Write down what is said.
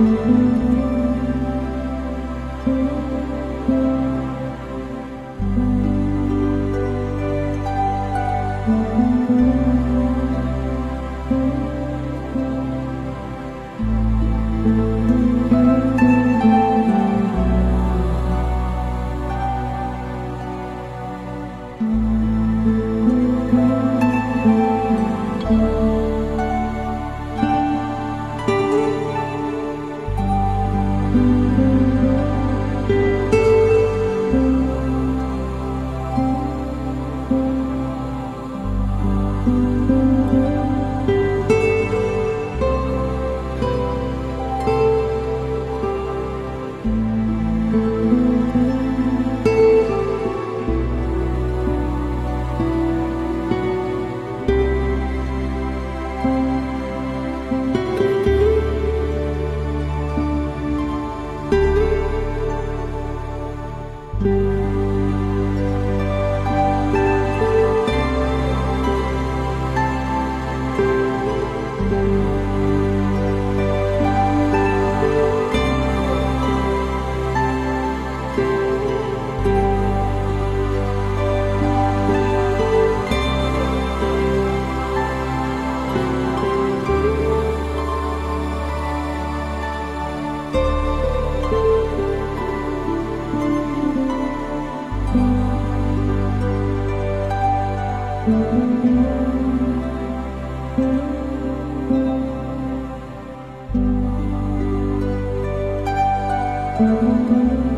嗯。Thank you.